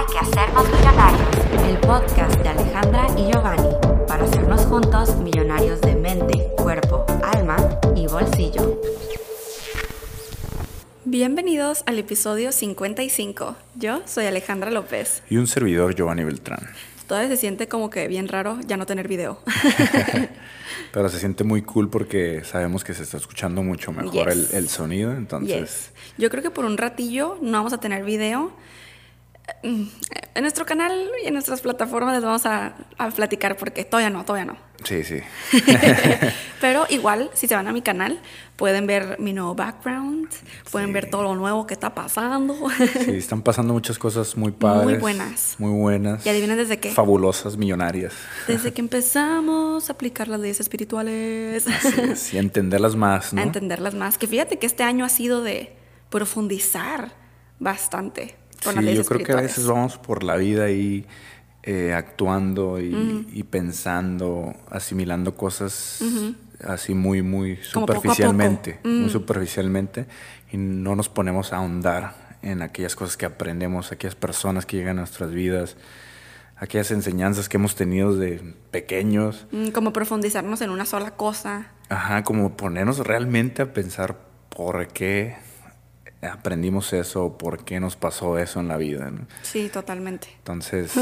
Hay que hacernos millonarios, el podcast de Alejandra y Giovanni, para hacernos juntos millonarios de mente, cuerpo, alma y bolsillo. Bienvenidos al episodio 55. Yo soy Alejandra López. Y un servidor, Giovanni Beltrán. Todavía se siente como que bien raro ya no tener video. Pero se siente muy cool porque sabemos que se está escuchando mucho mejor el, Yes. el sonido, entonces... Yes. Yo creo que por un ratillo no vamos a tener video. Mm, En nuestro canal y en nuestras plataformas les vamos a, a platicar porque todavía no, todavía no. Sí, sí. Pero igual, si se van a mi canal, pueden ver mi nuevo background, pueden ver todo lo nuevo que está pasando. Sí, están pasando muchas cosas muy padres. buenas. Muy buenas. ¿Y adivinen desde qué? Fabulosas, millonarias. Desde que empezamos a aplicar las leyes espirituales, Así es, y entenderlas más, ¿no? a entenderlas más. Que fíjate que este año ha sido de profundizar bastante Sí, yo creo que a veces vamos por la vida ahí eh, actuando y, y pensando, asimilando cosas así muy, muy poco poco. superficialmente, muy Mm. superficialmente, y no nos ponemos a ahondar en aquellas cosas que aprendemos, aquellas personas que llegan a nuestras vidas, aquellas enseñanzas que hemos tenido de pequeños. Mm, Como profundizarnos en una sola cosa. Ajá, como ponernos realmente a pensar por qué aprendimos eso, por qué nos pasó eso en la vida. ¿no? Sí, totalmente. Entonces,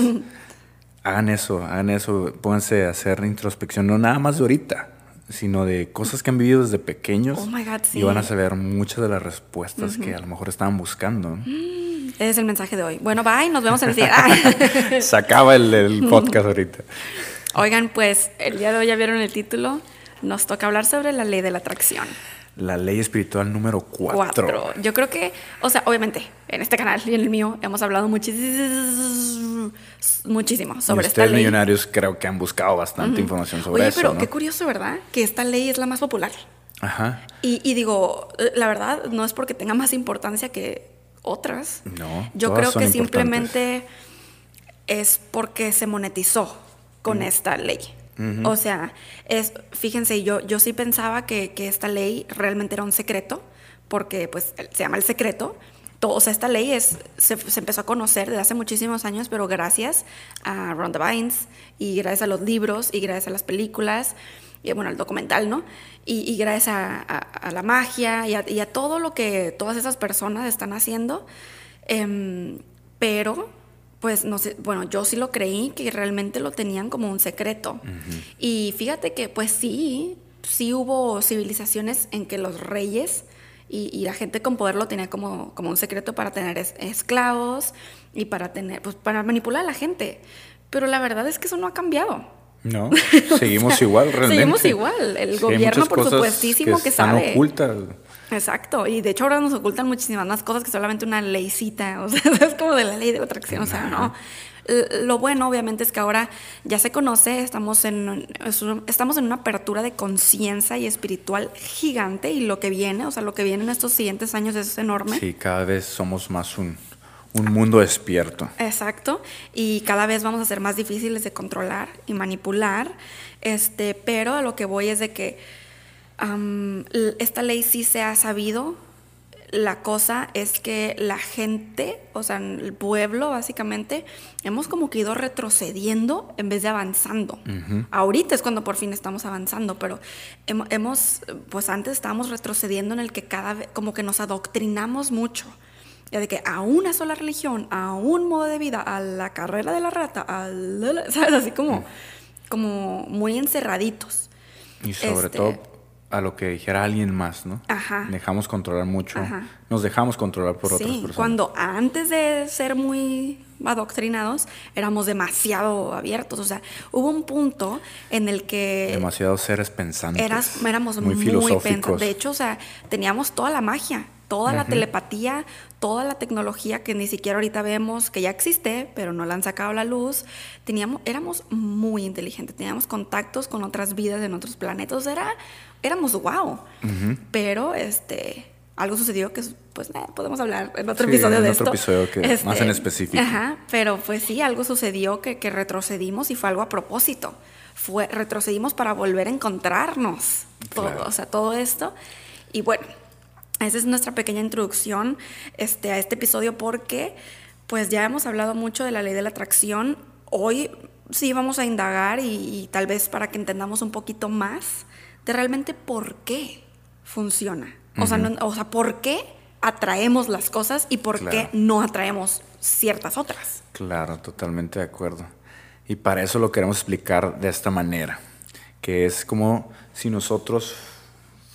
hagan eso, hagan eso, pónganse a hacer introspección, no nada más de ahorita, sino de cosas que han vivido desde pequeños. Oh my God, sí. Y van a saber muchas de las respuestas que a lo mejor estaban buscando. ¿no? Ese es el mensaje de hoy. Bueno, bye, nos vemos en el siguiente. Se acaba el, el podcast ahorita. Oigan, pues el día de hoy ya vieron el título. Nos toca hablar sobre la ley de la atracción. La ley espiritual número 4. Cuatro. Yo creo que, o sea, obviamente, en este canal y en el mío hemos hablado muchísimo, muchísimo sobre y esta ustedes ley. millonarios creo que han buscado bastante información sobre Oye, eso. pero ¿no? qué curioso, ¿verdad? Que esta ley es la más popular. Ajá. Y, y digo, la verdad, no es porque tenga más importancia que otras. No, Yo todas creo son que simplemente es porque se monetizó con esta ley. O sea, es, fíjense, yo, yo sí pensaba que, que esta ley realmente era un secreto, porque pues se llama el secreto. Todo, o sea, esta ley es, se, se empezó a conocer desde hace muchísimos años, pero gracias a Rhonda Vines y gracias a los libros y gracias a las películas y bueno, al documental, ¿no? Y, y gracias a la magia y a, y a todo lo que todas esas personas están haciendo. Em, pero, pues, no sé, bueno, yo sí lo creí que realmente lo tenían como un secreto. Y fíjate que, pues sí, sí hubo civilizaciones en que los reyes y, y la gente con poder lo tenía como, como un secreto para tener es- esclavos y para tener, pues, para manipular a la gente. Pero la verdad es que eso no ha cambiado. No, seguimos igual realmente. Seguimos igual. El Sí, gobierno, por supuestísimo, que están sabe. ocultas. Exacto, y de hecho ahora nos ocultan muchísimas más cosas que solamente una leycita, o sea, es como de la ley de la atracción, o sea, no. Lo bueno obviamente es que ahora ya se conoce, estamos en, estamos en una apertura de conciencia y espiritual gigante y lo que viene, o sea, lo que viene en estos siguientes años es enorme. Sí, cada vez somos más un, un mundo despierto. Exacto, y cada vez vamos a ser más difíciles de controlar y manipular, este, pero a lo que voy es de que esta ley sí se ha sabido. La cosa es que la gente, o sea, el pueblo básicamente, hemos como que ido retrocediendo en vez de avanzando. Ahorita es cuando por fin estamos avanzando, pero hemo- hemos, pues antes estábamos retrocediendo en el que cada vez, como que nos adoctrinamos mucho. Ya de que a una sola religión, a un modo de vida, a la carrera de la rata, a la- ¿sabes? Así como, como muy encerraditos. Y sobre Este- todo a lo que dijera alguien más, ¿no? Ajá. Dejamos controlar mucho. Ajá. Nos dejamos controlar por otras personas. cuando antes de ser muy adoctrinados éramos demasiado abiertos. O sea, hubo un punto en el que Demasiado seres pensantes. eras, éramos muy, muy, filosóficos. pensantes. De hecho, o sea, teníamos toda la magia, toda la telepatía, toda la tecnología que ni siquiera ahorita vemos, que ya existe, pero no la han sacado a la luz. Teníamos, éramos muy inteligentes, teníamos contactos con otras vidas en otros planetas. Era, éramos wow. Pero este algo sucedió que pues eh, podemos hablar en otro Sí, episodio en de otro esto. episodio que más en específico. Ajá, pero pues sí, algo sucedió que, que retrocedimos y fue algo a propósito. Fue, retrocedimos para volver a encontrarnos. Todo, Claro. o sea, todo esto. Y bueno, esa es nuestra pequeña introducción este, a este episodio porque pues ya hemos hablado mucho de la ley de la atracción. Hoy sí vamos a indagar y, tal vez para que entendamos un poquito más de realmente por qué funciona. O, sea, o sea, por qué atraemos las cosas y por qué no atraemos ciertas otras. Claro, totalmente de acuerdo. Y para eso lo queremos explicar de esta manera, que es como si nosotros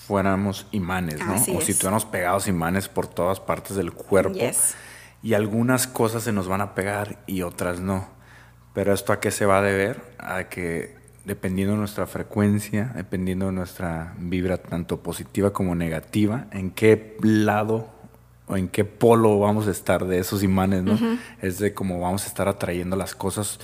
fuéramos imanes, ¿no? o si tuviéramos pegados imanes por todas partes del cuerpo. Y algunas cosas se nos van a pegar y otras no. Pero esto a qué se va a deber? A que dependiendo de nuestra frecuencia, dependiendo de nuestra vibra tanto positiva como negativa, en qué lado o en qué polo vamos a estar de esos imanes, ¿no? Es de cómo vamos a estar atrayendo las cosas,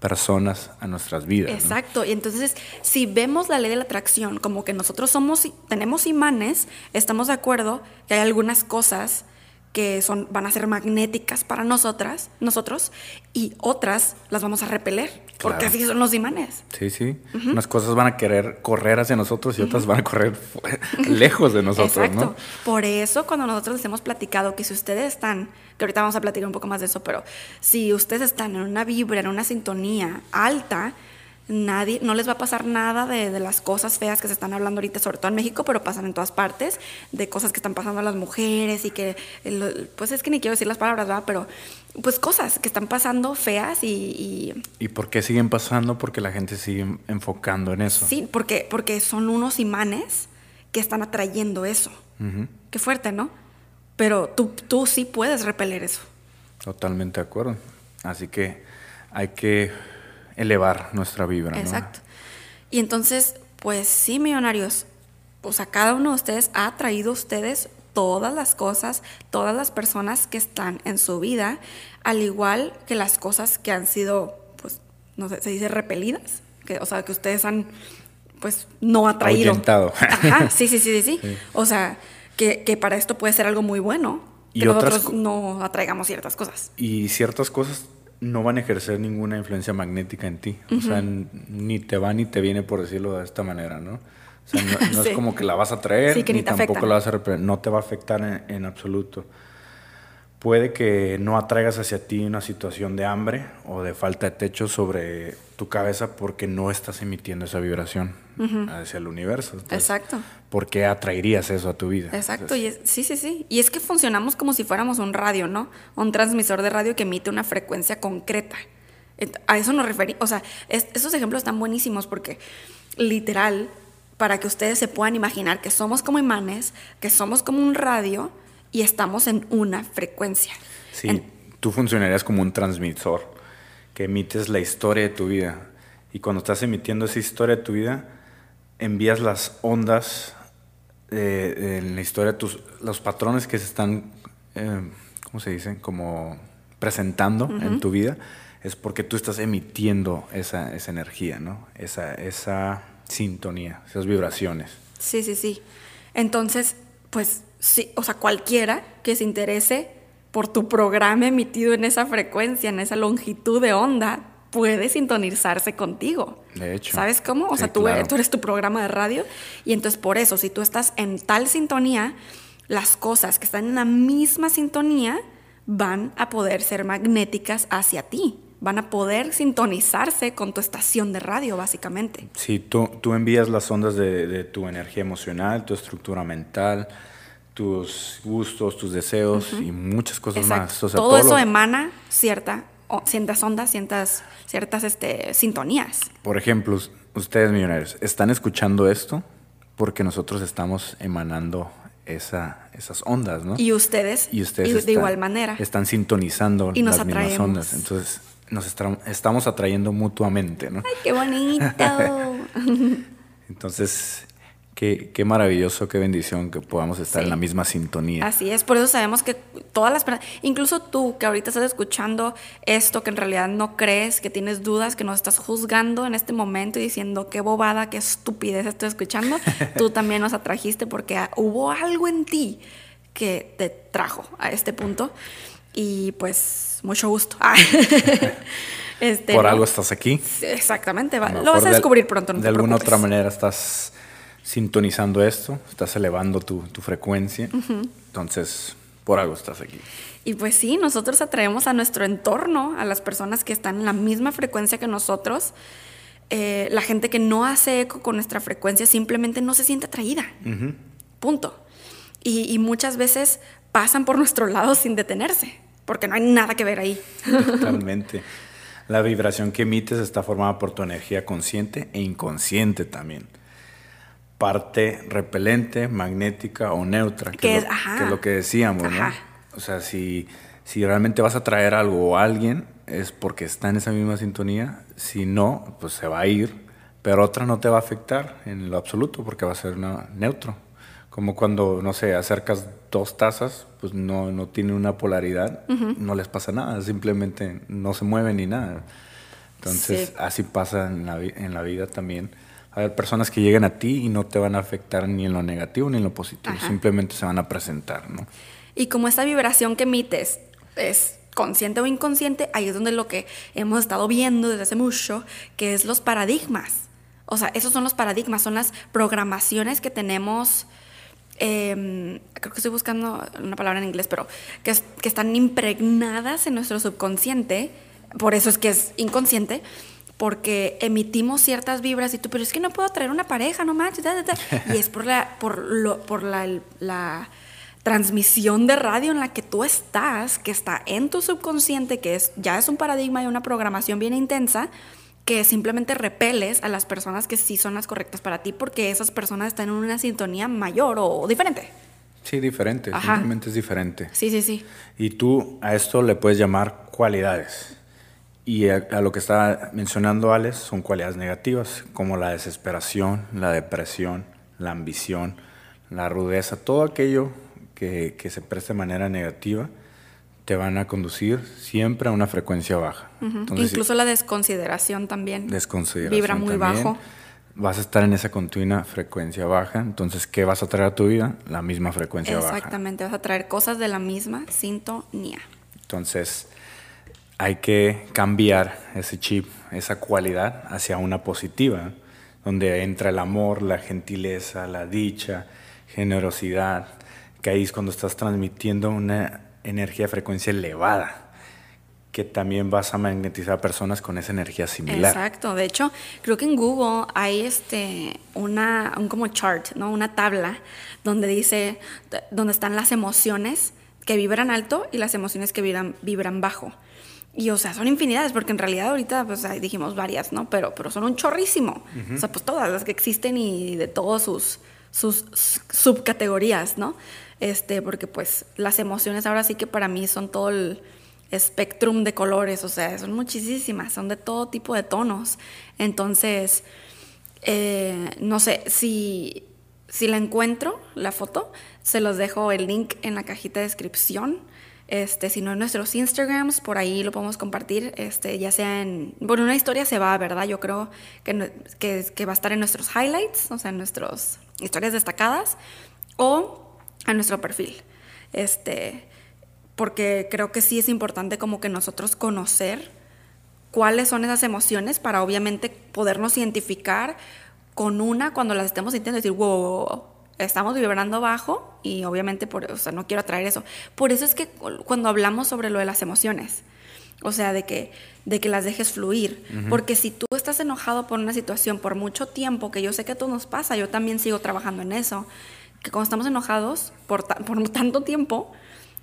personas a nuestras vidas. Exacto. Y entonces, si vemos la ley de la atracción como que nosotros somos, tenemos imanes, estamos de acuerdo que hay algunas cosas que son, van a ser magnéticas para nosotras, nosotros, y otras las vamos a repeler, porque así son los imanes. Sí, sí. Unas cosas van a querer correr hacia nosotros y otras van a correr lejos de nosotros, Exacto. Por eso cuando nosotros les hemos platicado que si ustedes están, que ahorita vamos a platicar un poco más de eso, pero si ustedes están en una vibra, en una sintonía alta, nadie, no les va a pasar nada de, las cosas feas que se están hablando ahorita, sobre todo en México, pero pasan en todas partes, de cosas que están pasando a las mujeres y que, pues es que ni quiero decir las palabras, ¿verdad? Pero pues cosas que están pasando feas y, y... por qué siguen pasando? Porque la gente sigue enfocando en eso. Sí, porque, porque son unos imanes que están atrayendo eso. Qué fuerte, ¿no? Pero tú, tú sí puedes repeler eso. Totalmente de acuerdo. Así que hay que elevar nuestra vibra. Exacto. Y entonces, pues sí, millonarios, o sea, cada uno de ustedes ha traído a ustedes todas las cosas, todas las personas que están en su vida, al igual que las cosas que han sido, pues, no sé, se dice repelidas, que, o sea, que ustedes han, pues, no atraído. Ajá, sí, sí, sí, sí, sí. O sea, que, que, para esto puede ser algo muy bueno, que nosotros no atraigamos ciertas cosas. Y ciertas cosas no van a ejercer ninguna influencia magnética en ti. O sea, ni te va ni te viene, por decirlo de esta manera, ¿no? O sea, no, es como que la vas a traer, ni, tampoco la vas a. No te va a afectar en absoluto puede que no atraigas hacia ti una situación de hambre o de falta de techo sobre tu cabeza porque no estás emitiendo esa vibración hacia el universo. Exacto. ¿Por qué atraerías eso a tu vida? Exacto, y sí, sí, sí. Y es que funcionamos como si fuéramos un radio, ¿no? Un transmisor de radio que emite una frecuencia concreta. A eso nos referimos. O sea, esos ejemplos están buenísimos porque literal, para que ustedes se puedan imaginar que somos como imanes, que somos como un radio, y estamos en una frecuencia. Sí, tú funcionarías como un transmisor que emites la historia de tu vida y cuando estás emitiendo esa historia de tu vida, envías las ondas eh, en la historia, tus, los patrones que se están, eh, ¿cómo se dicen? Como presentando en tu vida, es porque tú estás emitiendo esa, esa energía, ¿no? Esa, esa sintonía, esas vibraciones. Sí, sí, sí. Entonces, pues sí, o sea, cualquiera que se interese por tu programa emitido en esa frecuencia, en esa longitud de onda, puede sintonizarse contigo. De hecho. ¿Sabes cómo? O sea, tú, tú, eres tu programa de radio y entonces por eso, si tú estás en tal sintonía, las cosas que están en la misma sintonía van a poder ser magnéticas hacia ti. Van a poder sintonizarse con tu estación de radio, básicamente. Sí, tú, tú envías las ondas de, de tu energía emocional, tu estructura mental, tus gustos, tus deseos y muchas cosas más. todo, eso emana cierta, ciertas ondas, ciertas, ciertas este, sintonías. Por ejemplo, ustedes millonarios, ¿están escuchando esto? Porque nosotros estamos emanando esa, esas ondas, ¿no? Y ustedes, y ustedes de igual manera. Están sintonizando las mismas ondas. Entonces, nos estamos atrayendo mutuamente, ¿no? ¡Ay, qué bonito! Entonces, Qué, maravilloso, qué bendición que podamos estar en la misma sintonía. Así es, por eso sabemos que todas las personas, incluso tú que ahorita estás escuchando esto, que en realidad no crees, que tienes dudas, que nos estás juzgando en este momento y diciendo qué bobada, qué estupidez estoy escuchando, tú también nos atrajiste porque hubo algo en ti que te trajo a este punto y pues mucho gusto. Este, por algo estás aquí. Exactamente, lo vas a descubrir pronto. de alguna otra manera estás sintonizando esto, estás elevando tu, frecuencia. Entonces, por algo estás aquí. Y pues sí, nosotros atraemos a nuestro entorno, a las personas que están en la misma frecuencia que nosotros. Eh, la gente que no hace eco con nuestra frecuencia simplemente no se siente atraída. Punto. Y, y, muchas veces pasan por nuestro lado sin detenerse, porque no hay nada que ver ahí. Totalmente. La vibración que emites está formada por tu energía consciente e inconsciente también. Parte repelente, magnética o neutra, que, es, lo, que decíamos, ¿no? O sea, si, si realmente vas a traer algo o alguien, es porque está en esa misma sintonía. Si no, pues se va a ir. Pero otra no te va a afectar en lo absoluto porque va a ser una, neutro. Como cuando, no sé, acercas dos tazas, pues no, no tiene una polaridad, no les pasa nada, simplemente no se mueven ni nada. Entonces, así pasa en la, en la vida también. Hay personas que llegan a ti y no te van a afectar ni en lo negativo ni en lo positivo, simplemente se van a presentar, ¿no? Y como esta vibración que emites es consciente o inconsciente, ahí es donde lo que hemos estado viendo desde hace mucho, que es los paradigmas. O sea, esos son los paradigmas, son las programaciones que tenemos Em, creo que estoy buscando una palabra en inglés, pero que, que están impregnadas en nuestro subconsciente, por eso es que es inconsciente, porque emitimos ciertas vibras y tú, pero es que no puedo traer una pareja, no manches, y es por la, por lo, por la, la transmisión de radio en la que tú estás, que está en tu subconsciente, que es, ya es un paradigma y una programación bien intensa, que simplemente repeles a las personas que sí son las correctas para ti porque esas personas están en una sintonía mayor o diferente. Sí, diferente, simplemente es diferente. Sí, sí, sí. Y tú a esto le puedes llamar cualidades. Y a, lo que está mencionando Alex son cualidades negativas, como la desesperación, la depresión, la ambición, la rudeza, todo aquello que, que se preste de manera negativa te van a conducir siempre a una frecuencia baja. Incluso la desconsideración también. Desconsideración. Vibra muy bajo. Vas a estar en esa continua frecuencia baja. Entonces, ¿qué vas a traer a tu vida? La misma frecuencia baja. Exactamente, vas a traer cosas de la misma sintonía. Entonces, hay que cambiar ese chip, esa cualidad hacia una positiva, donde entra el amor, la gentileza, la dicha, generosidad, que ahí es cuando estás transmitiendo una energía de frecuencia elevada que también vas a magnetizar a personas con esa energía similar. Exacto, de hecho, creo que en Google hay este una un como chart, ¿no? Una tabla donde dice donde están las emociones que vibran alto y las emociones que vibran, vibran bajo. Y o sea, son infinidades, porque en realidad ahorita pues dijimos varias, ¿no? Pero, pero son un chorrísimo. O sea, pues todas las que existen y de todos sus, sus subcategorías, ¿no? este, porque pues las emociones ahora sí que para mí son todo el espectrum de colores, o sea, son muchísimas, son de todo tipo de tonos. Entonces, eh, no sé, si, si la encuentro, la foto, se los dejo el link en la cajita de descripción. Este, si no en nuestros Instagrams, por ahí lo podemos compartir, este, ya sea en... Bueno, una historia se va, ¿verdad? Yo creo que, que, va a estar en nuestros highlights, o sea, en nuestras historias destacadas, o a nuestro perfil. Este, porque creo que sí es importante como que nosotros conocer cuáles son esas emociones para obviamente podernos identificar con una cuando las estemos sintiendo y decir, wow, estamos vibrando bajo y obviamente por, o sea, no quiero atraer eso. Por eso es que cuando hablamos sobre lo de las emociones, o sea, de que, de que las dejes fluir. Porque si tú estás enojado por una situación por mucho tiempo, que yo sé que a todos nos pasa, yo también sigo trabajando en eso, que cuando estamos enojados por, por tanto tiempo,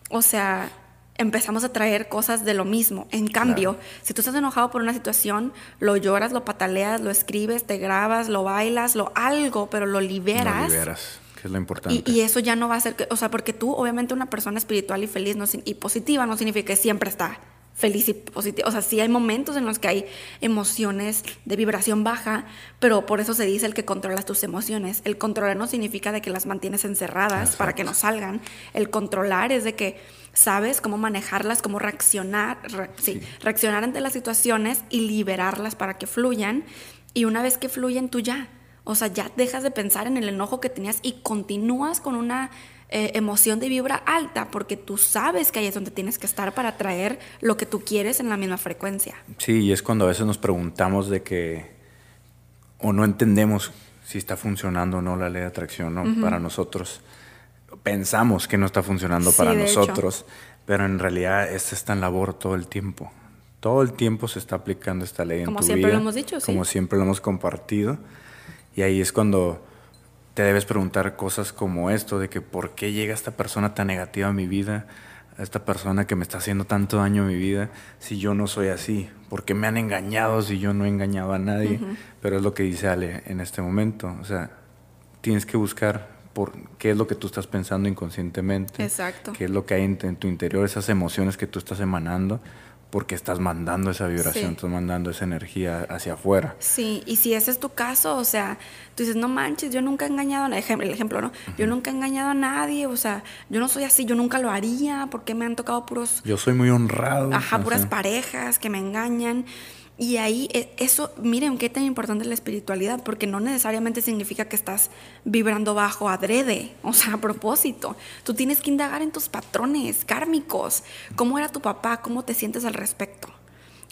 o sea, empezamos a traer cosas de lo mismo. En cambio, si tú estás enojado por una situación, lo lloras, lo pataleas, lo escribes, te grabas, lo bailas, lo algo, pero lo liberas. Lo liberas, que es lo importante. Y, eso ya no va a ser, que, o sea, porque tú, obviamente, una persona espiritual y feliz no, y positiva no significa que siempre está feliz y positiva. O sea, sí hay momentos en los que hay emociones de vibración baja, pero por eso se dice el que controlas tus emociones. El controlar no significa de que las mantienes encerradas para que no salgan. El controlar es de que sabes cómo manejarlas, cómo reaccionar, sí, reaccionar ante las situaciones y liberarlas para que fluyan. Y una vez que fluyen, tú ya. O sea, ya dejas de pensar en el enojo que tenías y continúas con una eh, emoción de vibra alta, porque tú sabes que ahí es donde tienes que estar para atraer lo que tú quieres en la misma frecuencia. Sí, y es cuando a veces nos preguntamos de que, o no entendemos si está funcionando o no la ley de atracción ¿no? para nosotros. pensamos que no está funcionando para nosotros, pero en realidad este está en labor todo el tiempo. Todo el tiempo se está aplicando esta ley como en tu vida. Como siempre lo hemos dicho, sí. Como siempre lo hemos compartido. Y ahí es cuando te debes preguntar cosas como esto, de que por qué llega esta persona tan negativa a mi vida, a esta persona que me está haciendo tanto daño a mi vida, si yo no soy así, por qué me han engañado si yo no he engañado a nadie. Pero es lo que dice Ale en este momento, o sea, tienes que buscar por qué es lo que tú estás pensando inconscientemente, Exacto. qué es lo que hay en, tu interior, esas emociones que tú estás emanando, porque estás mandando esa vibración, estás mandando esa energía hacia afuera. Sí, y si ese es tu caso, o sea, tú dices, no manches, yo nunca he engañado a nadie, el ejemplo, ¿no? Yo nunca he engañado a nadie, o sea, yo no soy así, yo nunca lo haría, porque me han tocado puros... Yo soy muy honrado. Ajá, puras parejas que me engañan. Y ahí, e, eso, miren qué tan importante es la espiritualidad, porque no necesariamente significa que estás vibrando bajo adrede, o sea, a propósito. Tú tienes que indagar en tus patrones kármicos. ¿Cómo era tu papá? ¿Cómo te sientes al respecto?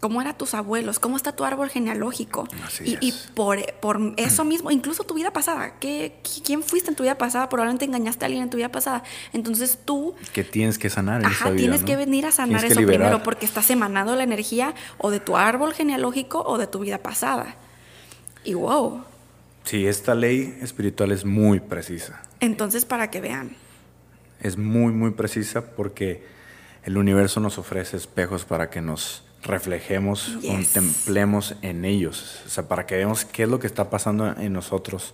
Cómo eran tus abuelos, cómo está tu árbol genealógico. y, por, por, eso mismo, incluso tu vida pasada, ¿qué, ¿quién fuiste en tu vida pasada? Probablemente engañaste a alguien en tu vida pasada. Entonces tú... Que tienes que sanar. En ajá, tienes que venir a sanar eso primero porque estás emanando la energía o de tu árbol genealógico o de tu vida pasada. Y wow. Sí, esta ley espiritual es muy precisa. Entonces, para que vean. Es muy, muy precisa porque el universo nos ofrece espejos para que nos reflejemos, contemplemos en ellos, o sea, para que veamos qué es lo que está pasando en nosotros.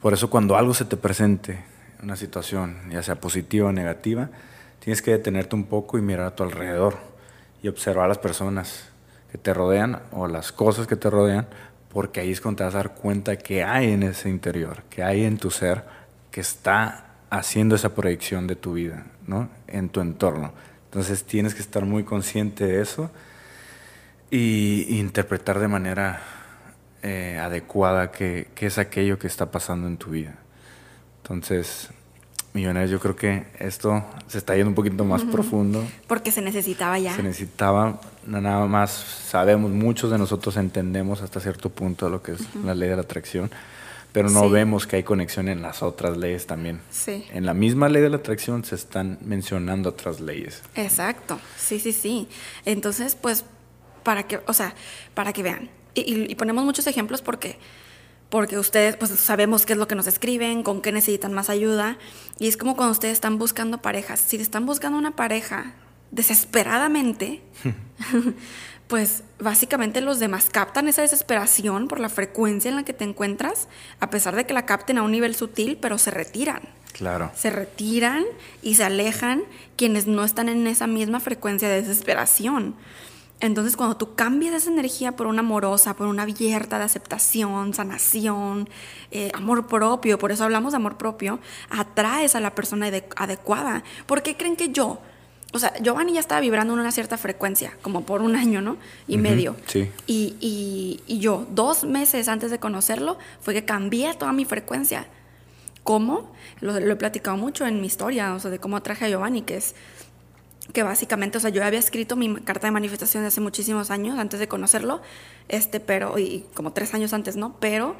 Por eso cuando algo se te presente, una situación, ya sea positiva o negativa, tienes que detenerte un poco y mirar a tu alrededor y observar a las personas que te rodean o las cosas que te rodean, porque ahí es cuando te vas a dar cuenta que hay en ese interior, que hay en tu ser, que está haciendo esa proyección de tu vida, ¿no? En tu entorno. Entonces tienes que estar muy consciente de eso y interpretar de manera eh, adecuada qué, es aquello que está pasando en tu vida. Entonces, Millonarios, yo creo que esto se está yendo un poquito más profundo. Porque se necesitaba ya. Se necesitaba, nada más sabemos, muchos de nosotros entendemos hasta cierto punto lo que es la ley de la atracción, pero no vemos que hay conexión en las otras leyes también. Sí. En la misma ley de la atracción se están mencionando otras leyes. Exacto, sí, sí, sí. Entonces, pues para que, o sea, para que vean. Y, ponemos muchos ejemplos porque, porque ustedes, pues sabemos qué es lo que nos escriben, con qué necesitan más ayuda. Y es como cuando ustedes están buscando parejas. Si están buscando una pareja desesperadamente, pues básicamente los demás captan esa desesperación por la frecuencia en la que te encuentras, a pesar de que la capten a un nivel sutil, pero se retiran. Claro. Se retiran y se alejan quienes no están en esa misma frecuencia de desesperación. Entonces, cuando tú cambias esa energía por una amorosa, por una abierta de aceptación, sanación, eh, amor propio, por eso hablamos de amor propio, atraes a la persona adecuada. ¿Por qué creen que yo? O sea, Giovanni ya estaba vibrando en una cierta frecuencia, como por un año, ¿no? Y medio. Sí. Y, y, yo, dos meses antes de conocerlo, fue que cambié toda mi frecuencia. ¿Cómo? Lo, lo, he platicado mucho en mi historia, o sea, de cómo atraje a Giovanni, que es que básicamente, o sea, yo había escrito mi carta de manifestación de hace muchísimos años, antes de conocerlo, este, pero, y como tres años antes, ¿no? Pero,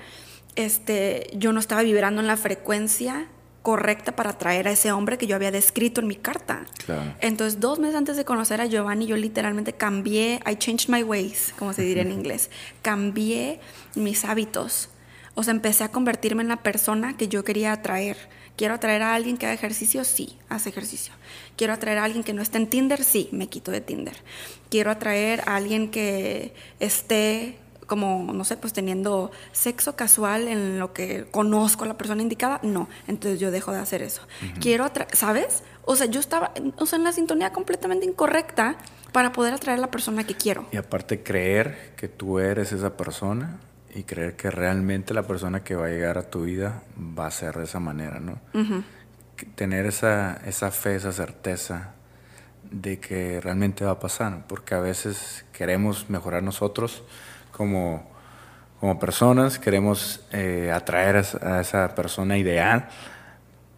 este, yo no estaba vibrando en la frecuencia correcta para atraer a ese hombre que yo había descrito en mi carta. Claro. Entonces, dos meses antes de conocer a Giovanni, yo literalmente cambié, I changed my ways, como se diría en inglés, cambié mis hábitos. O sea, empecé a convertirme en la persona que yo quería atraer Quiero atraer a alguien que haga ejercicio, sí, hace ejercicio. Quiero atraer a alguien que no esté en Tinder, sí, me quito de Tinder. Quiero atraer a alguien que esté como, no sé, pues teniendo sexo casual en lo que conozco a la persona indicada, no. Entonces yo dejo de hacer eso. Quiero atraer, ¿sabes? O sea, yo estaba o sea, en la sintonía completamente incorrecta para poder atraer a la persona que quiero. Y aparte creer que tú eres esa persona y creer que realmente la persona que va a llegar a tu vida va a ser de esa manera, ¿no? Tener esa, esa fe, esa certeza de que realmente va a pasar, porque a veces queremos mejorar nosotros como, como personas, queremos eh, atraer a esa persona ideal,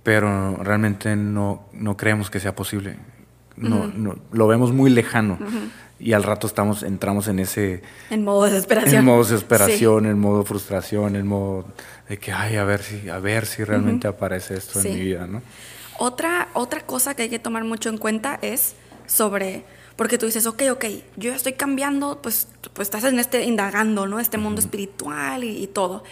pero realmente no, no creemos que sea posible. No, no, lo vemos muy lejano. Y al rato estamos entramos en ese en modo desesperación. En modo desesperación en modo frustración en modo de que ay a ver si a ver si realmente aparece esto en mi vida no otra, otra cosa que hay que tomar mucho en cuenta es sobre porque tú dices, ok, ok, yo ya estoy cambiando, pues, pues estás en este, indagando, ¿no? Este mundo espiritual y, todo.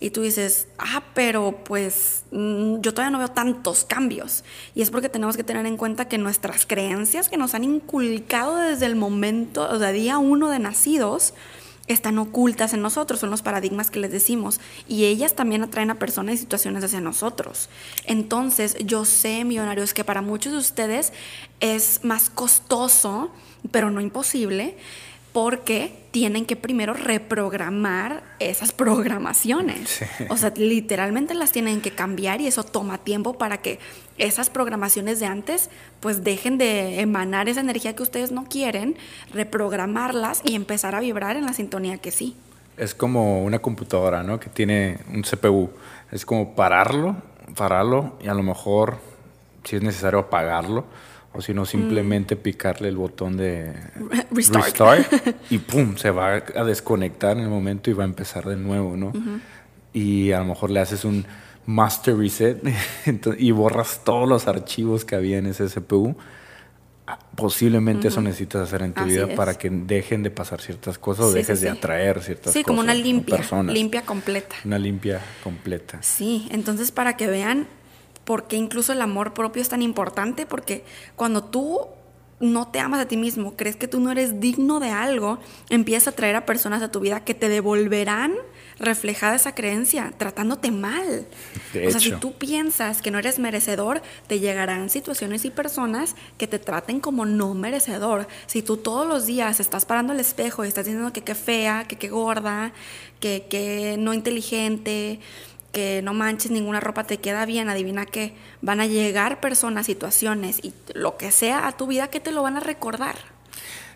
Y tú dices, ah, pero pues mm, yo todavía no veo tantos cambios. Y es porque tenemos que tener en cuenta que nuestras creencias que nos han inculcado desde el momento, o sea, día uno de nacidos, están ocultas en nosotros, son los paradigmas que les decimos, y ellas también atraen a personas y situaciones hacia nosotros. Entonces, yo sé, millonarios, que para muchos de ustedes es más costoso, pero no imposible, porque tienen que primero reprogramar esas programaciones. O sea, literalmente las tienen que cambiar y eso toma tiempo para que esas programaciones de antes pues dejen de emanar esa energía que ustedes no quieren, reprogramarlas y empezar a vibrar en la sintonía que sí. Es como una computadora, ¿no? Que tiene un CPU. Es como pararlo, pararlo y a lo mejor si es necesario apagarlo o si no simplemente mm. picarle el botón de restart. y pum, se va a desconectar en el momento y va a empezar de nuevo, ¿no? Y a lo mejor le haces un master reset y borras todos los archivos que había en ese CPU. Ah, posiblemente eso necesitas hacer en tu vida para que dejen de pasar ciertas cosas o dejes de atraer ciertas cosas. Sí, como una limpia, limpia completa. Una limpia completa. Sí, entonces para que vean porque incluso el amor propio es tan importante, porque cuando tú no te amas a ti mismo, crees que tú no eres digno de algo, empiezas a traer a personas a tu vida que te devolverán reflejada esa creencia, tratándote mal. o sea, si tú piensas que no eres merecedor, te llegarán situaciones y personas que te traten como no merecedor. Si tú todos los días estás parando el espejo y estás diciendo que qué fea, que qué gorda, que qué no inteligente, que no manches, ninguna ropa te queda bien, adivina que van a llegar personas, situaciones y lo que sea a tu vida que te lo van a recordar.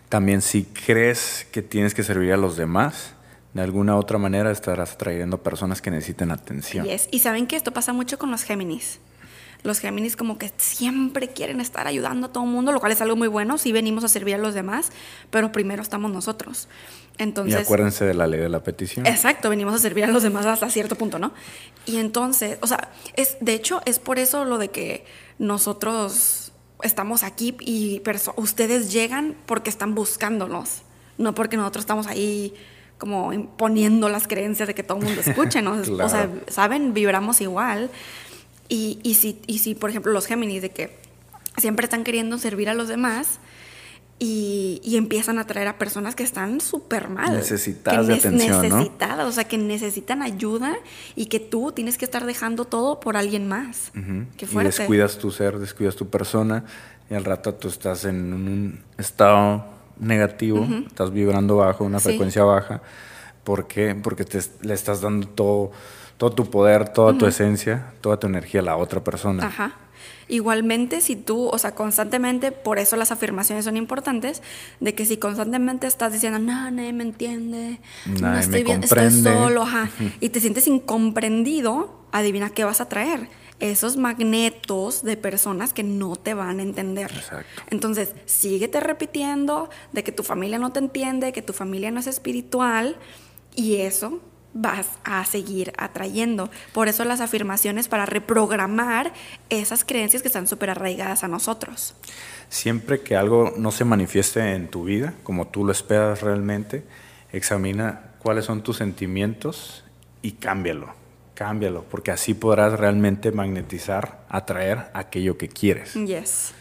También si crees que tienes que servir a los demás, de alguna otra manera estarás atrayendo personas que necesiten atención. Y saben que esto pasa mucho con los Géminis. Los Géminis como que siempre quieren estar ayudando a todo el mundo, lo cual es algo muy bueno, si venimos a servir a los demás, pero primero estamos nosotros. Entonces, y acuérdense de la ley de la petición. Exacto, venimos a servir a los demás hasta cierto punto, ¿no? Y entonces, o sea, es, de hecho, es por eso lo de que nosotros estamos aquí y ustedes llegan porque están buscándonos, no porque nosotros estamos ahí como imponiendo las creencias de que todo el mundo escuche, ¿no? O sea, saben, vibramos igual. Y, y, si, y si, por ejemplo, los Géminis, de que siempre están queriendo servir a los demás, y, y, empiezan a traer a personas que están súper mal. Necesitadas de atención, Necesitadas, o sea, que necesitan ayuda y que tú tienes que estar dejando todo por alguien más. Y descuidas tu ser, descuidas tu persona y al rato tú estás en un estado negativo, estás vibrando bajo, una frecuencia baja. ¿Por qué? Porque te, le estás dando todo, todo tu poder, toda tu esencia, toda tu energía a la otra persona. Ajá. Igualmente, si tú, o sea, constantemente, por eso las afirmaciones son importantes, de que si constantemente estás diciendo, no, nadie me entiende, no estoy bien, estoy solo, ajá, y te sientes incomprendido, adivina qué vas a traer. Esos magnetos de personas que no te van a entender. Exacto. Entonces, síguete repitiendo de que tu familia no te entiende, que tu familia no es espiritual, y eso vas a seguir atrayendo. Por eso las afirmaciones para reprogramar esas creencias que están súper arraigadas a nosotros. Siempre que algo no se manifieste en tu vida como tú lo esperas realmente, examina cuáles son tus sentimientos y cámbialo. Cámbialo, porque así podrás realmente magnetizar, atraer aquello que quieres. Yes.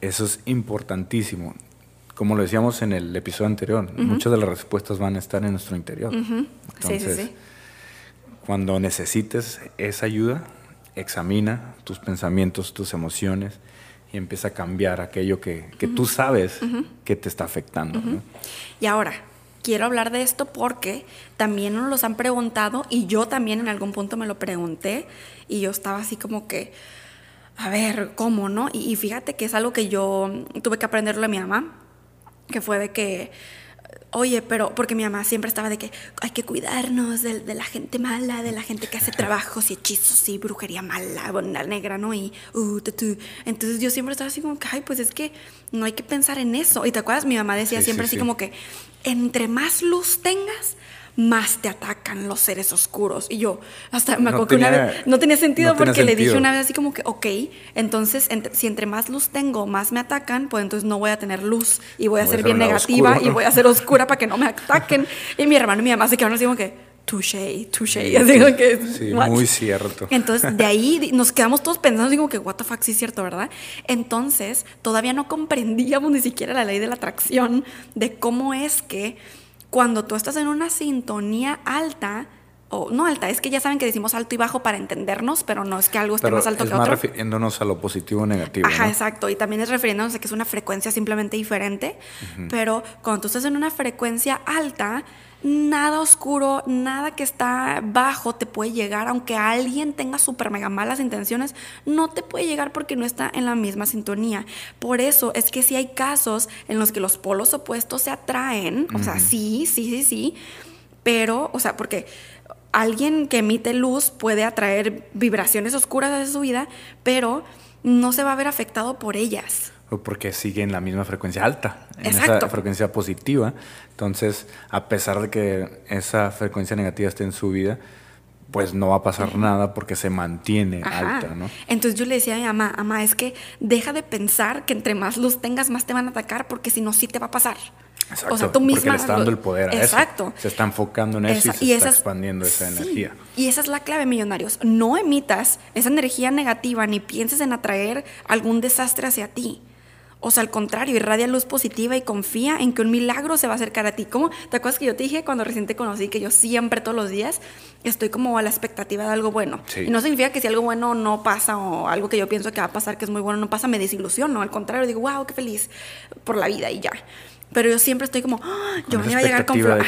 Eso es importantísimo como lo decíamos en el episodio anterior, muchas de las respuestas van a estar en nuestro interior. Entonces, cuando necesites esa ayuda, examina tus pensamientos, tus emociones y empieza a cambiar aquello que, tú sabes que te está afectando. Y ahora, quiero hablar de esto porque también nos los han preguntado y yo también en algún punto me lo pregunté y yo estaba así como que, a ver, ¿cómo no? Y, y fíjate que es algo que yo tuve que aprenderlo a mi mamá que fue de que, oye, pero porque mi mamá siempre estaba de que hay que cuidarnos de, la gente mala, de la gente que hace trabajos y hechizos y brujería mala, la negra, ¿no? Y, uh, entonces yo siempre estaba así como que, ay, pues es que no hay que pensar en eso. Y te acuerdas, mi mamá decía siempre así como que, entre más luz tengas, más te atacan los seres oscuros. Y yo, hasta me acuerdo que una vez, no tenía sentido porque le dije una vez así como que, ok, entonces si entre más luz tengo, más me atacan, pues entonces no voy a tener luz y voy a ser bien negativa y voy a ser oscura para que no me ataquen. y mi hermano y mi mamá se quedaron así como que, touché, touché. Así que, sí, muy cierto. Entonces, de ahí nos quedamos todos pensando, como que, what the fuck, sí es cierto, ¿verdad? Entonces, todavía no comprendíamos ni siquiera la ley de la atracción de cómo es que cuando tú estás en una sintonía alta, o no alta, es que ya saben que decimos alto y bajo para entendernos, pero no es que algo esté más alto que otro. Es más refiriéndonos a lo positivo o negativo. Ajá, exacto. Y también es refiriéndonos a que es una frecuencia simplemente diferente. Pero cuando tú estás en una frecuencia alta, nada oscuro, nada que está bajo te puede llegar, aunque alguien tenga súper mega malas intenciones, no te puede llegar porque no está en la misma sintonía. Por eso es que si hay casos en los que los polos opuestos se atraen, o sea, sí, sí, sí, sí, pero, o sea, porque alguien que emite luz puede atraer vibraciones oscuras de su vida, pero no se va a ver afectado por ellas porque sigue en la misma frecuencia alta, en esa frecuencia positiva. Entonces, a pesar de que esa frecuencia negativa esté en su vida, pues no va a pasar nada porque se mantiene alta, ¿no? Entonces yo le decía a mi mamá, mamá, es que deja de pensar que entre más luz tengas, más te van a atacar, porque si no, sí te va a pasar. Exacto, o sea, tú misma, porque le está dando el poder a Exacto. Se está enfocando en eso y se está expandiendo esa energía. Y esa es la clave, millonarios. No emitas esa energía negativa ni pienses en atraer algún desastre hacia ti. O sea, al contrario, irradia luz positiva y confía en que un milagro se va a acercar a ti. ¿Cómo? ¿Te acuerdas que yo te dije cuando recién te conocí que yo siempre, todos los días, estoy como a la expectativa de algo bueno? Y no significa que si algo bueno no pasa o algo que yo pienso que va a pasar que es muy bueno no pasa, me desilusiono. Al contrario, digo, wow, qué feliz por la vida y ya. Pero yo siempre estoy como, oh, Giovanni va a llegar con flores.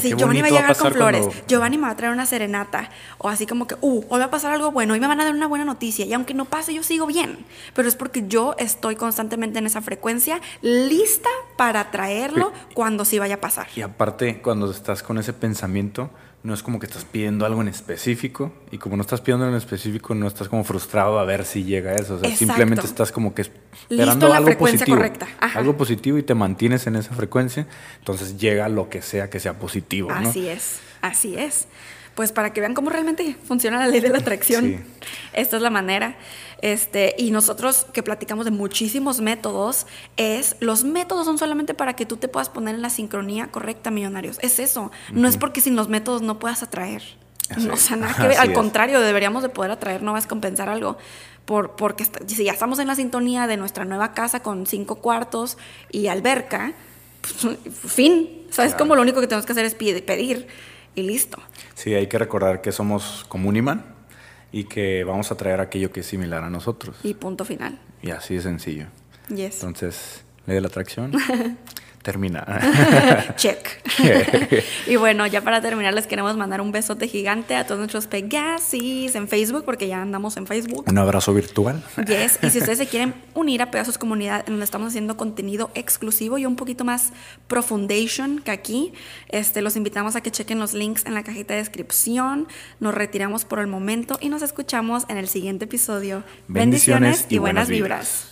sí, Giovanni va a llegar con flores. Giovanni me va a traer una serenata. O así como que, uh, hoy va a pasar algo bueno, hoy me van a dar una buena noticia. Y aunque no pase, yo sigo bien. Pero es porque yo estoy constantemente en esa frecuencia, lista para traerlo cuando sí vaya a pasar. Y aparte, cuando estás con ese pensamiento, no es como que estás pidiendo algo en específico y como no estás pidiendo en específico no estás como frustrado a ver si llega eso, o sea, simplemente estás como que esperando la algo positivo, correcta. algo positivo y te mantienes en esa frecuencia, entonces llega lo que sea que sea positivo, Así es, así es pues para que vean cómo realmente funciona la ley de la atracción. Esta es la manera. Este, y nosotros que platicamos de muchísimos métodos, es los métodos son solamente para que tú te puedas poner en la sincronía correcta, millonarios. Es eso. No es porque sin los métodos no puedas atraer. No, o sea, nada que ver. Al contrario, deberíamos de poder atraer, no vas a compensar algo. Por, porque si ya estamos en la sintonía de nuestra nueva casa con cinco cuartos y alberca, pues, fin. ¿Sabes? Como lo único que tenemos que hacer es pedir y listo. Sí, hay que recordar que somos como un imán y que vamos a traer aquello que es similar a nosotros. Y punto final. Y así de sencillo. Yes. Entonces, ley de la atracción. termina. Check. y bueno, ya para terminar, les queremos mandar un besote gigante a todos nuestros Pegasis en Facebook, porque ya andamos en Facebook. Un abrazo virtual. Yes. Y si ustedes se quieren unir a Pegasus Comunidad, en donde estamos haciendo contenido exclusivo y un poquito más profundation que aquí, este, los invitamos a que chequen los links en la cajita de descripción. Nos retiramos por el momento y nos escuchamos en el siguiente episodio. Bendiciones, y, buenas, vibras.